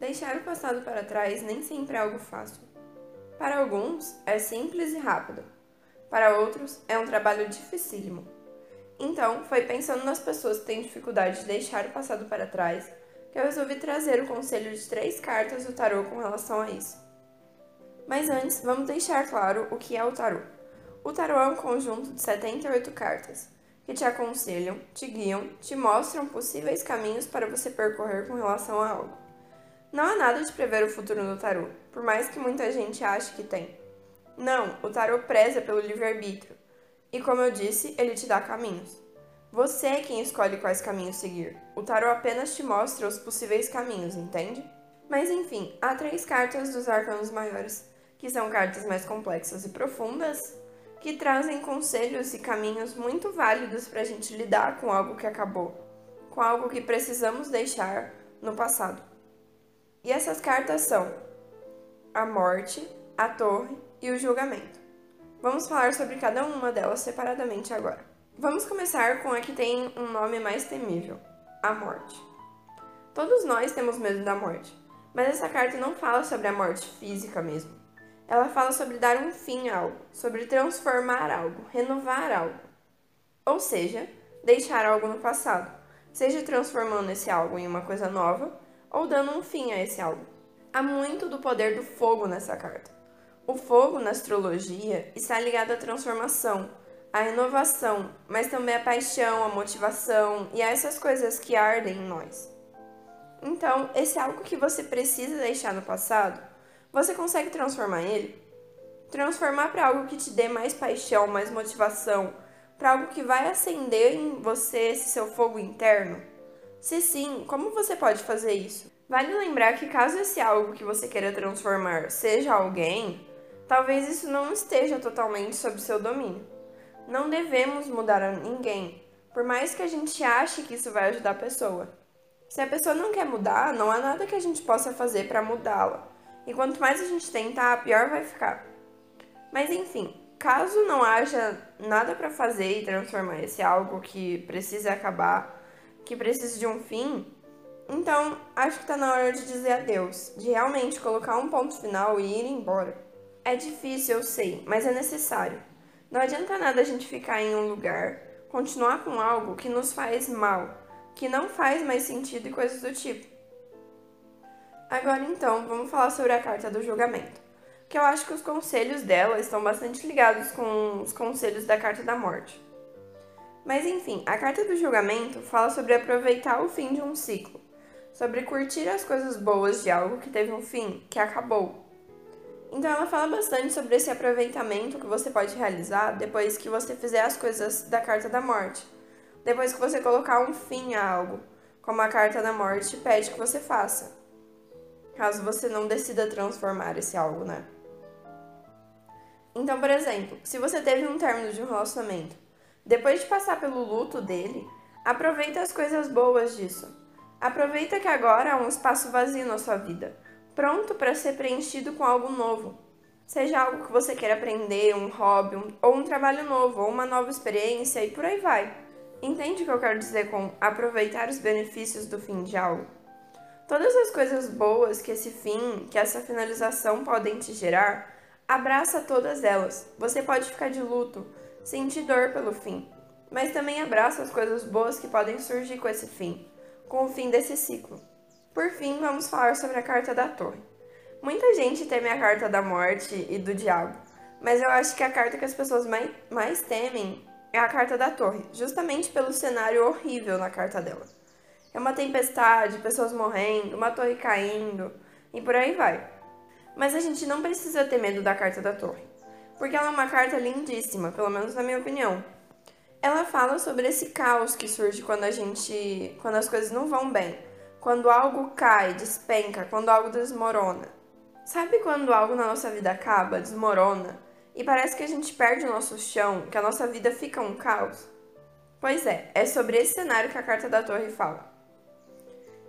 Deixar o passado para trás nem sempre é algo fácil. Para alguns, é simples e rápido. Para outros, é um trabalho dificílimo. Então, foi pensando nas pessoas que têm dificuldade de deixar o passado para trás que eu resolvi trazer o conselho de três cartas do tarô com relação a isso. Mas antes, vamos deixar claro o que é o tarô. O tarô é um conjunto de 78 cartas que te aconselham, te guiam, te mostram possíveis caminhos para você percorrer com relação a algo. Não há nada de prever o futuro no tarô, por mais que muita gente ache que tem. Não, o tarô preza pelo livre-arbítrio. E como eu disse, ele te dá caminhos. Você é quem escolhe quais caminhos seguir. O tarô apenas te mostra os possíveis caminhos, entende? Mas enfim, há três cartas dos arcanos maiores, que são cartas mais complexas e profundas, que trazem conselhos e caminhos muito válidos para a gente lidar com algo que acabou, com algo que precisamos deixar no passado. E essas cartas são a morte, a torre e o julgamento. Vamos falar sobre cada uma delas separadamente agora. Vamos começar com a que tem um nome mais temível: a morte. Todos nós temos medo da morte, mas essa carta não fala sobre a morte física mesmo. Ela fala sobre dar um fim a algo, sobre transformar algo, renovar algo. Ou seja, deixar algo no passado, seja transformando esse algo em uma coisa nova ou dando um fim a esse algo. Há muito do poder do fogo nessa carta. O fogo na astrologia está ligado à transformação, à renovação, mas também à paixão, à motivação e a essas coisas que ardem em nós. Então, esse algo que você precisa deixar no passado você consegue transformar ele? Transformar para algo que te dê mais paixão, mais motivação, para algo que vai acender em você esse seu fogo interno? Se sim, como você pode fazer isso? Vale lembrar que caso esse algo que você queira transformar seja alguém, talvez isso não esteja totalmente sob seu domínio. Não devemos mudar a ninguém, por mais que a gente ache que isso vai ajudar a pessoa. Se a pessoa não quer mudar, não há nada que a gente possa fazer para mudá-la. E quanto mais a gente tentar, pior vai ficar. Mas enfim, caso não haja nada para fazer e transformar esse algo que precisa acabar, que precisa de um fim, então acho que está na hora de dizer adeus, de realmente colocar um ponto final e ir embora. É difícil, eu sei, mas é necessário. Não adianta nada a gente ficar em um lugar, continuar com algo que nos faz mal, que não faz mais sentido e coisas do tipo. Agora então, vamos falar sobre a carta do julgamento, que eu acho que os conselhos dela estão bastante ligados com os conselhos da carta da morte. Mas enfim, a carta do julgamento fala sobre aproveitar o fim de um ciclo, sobre curtir as coisas boas de algo que teve um fim, que acabou. Então ela fala bastante sobre esse aproveitamento que você pode realizar depois que você fizer as coisas da carta da morte, depois que você colocar um fim a algo, como a carta da morte pede que você faça caso você não decida transformar esse algo, né? Então, por exemplo, se você teve um término de um relacionamento, depois de passar pelo luto dele, aproveita as coisas boas disso. Aproveita que agora há um espaço vazio na sua vida, pronto para ser preenchido com algo novo. Seja algo que você queira aprender, um hobby, um, ou um trabalho novo, ou uma nova experiência e por aí vai. Entende o que eu quero dizer com aproveitar os benefícios do fim de algo? Todas as coisas boas que esse fim, que essa finalização podem te gerar, abraça todas elas. Você pode ficar de luto, sentir dor pelo fim, mas também abraça as coisas boas que podem surgir com esse fim, com o fim desse ciclo. Por fim, vamos falar sobre a carta da Torre. Muita gente teme a carta da morte e do diabo, mas eu acho que a carta que as pessoas mais, mais temem é a carta da Torre, justamente pelo cenário horrível na carta dela. É uma tempestade, pessoas morrendo, uma torre caindo e por aí vai. Mas a gente não precisa ter medo da carta da torre, porque ela é uma carta lindíssima, pelo menos na minha opinião. Ela fala sobre esse caos que surge quando a gente, quando as coisas não vão bem, quando algo cai, despenca, quando algo desmorona. Sabe quando algo na nossa vida acaba, desmorona e parece que a gente perde o nosso chão, que a nossa vida fica um caos? Pois é, é sobre esse cenário que a carta da torre fala.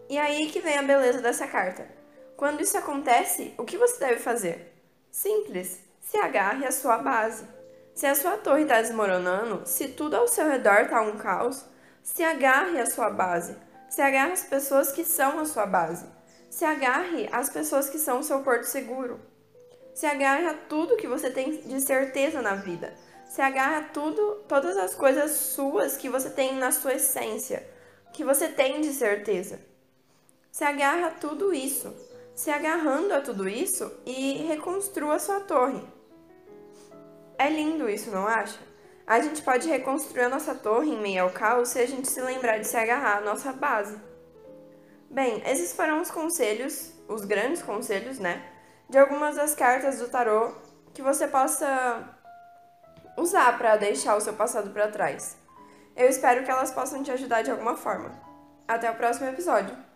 E aí que vem a beleza dessa carta. Quando isso acontece, o que você deve fazer? Simples, se agarre à sua base. Se a sua torre está desmoronando, se tudo ao seu redor está um caos, se agarre à sua base. Se agarre às pessoas que são a sua base. Se agarre às pessoas que são o seu porto seguro. Se agarre a tudo que você tem de certeza na vida. Se agarre a tudo, todas as coisas suas que você tem na sua essência, que você tem de certeza. Se agarre a tudo isso. Se agarrando a tudo isso e reconstrua sua torre. É lindo isso, não acha? A gente pode reconstruir a nossa torre em meio ao caos se a gente se lembrar de se agarrar à nossa base. Bem, esses foram os conselhos, os grandes conselhos, né? De algumas das cartas do tarô que você possa usar para deixar o seu passado para trás. Eu espero que elas possam te ajudar de alguma forma. Até o próximo episódio!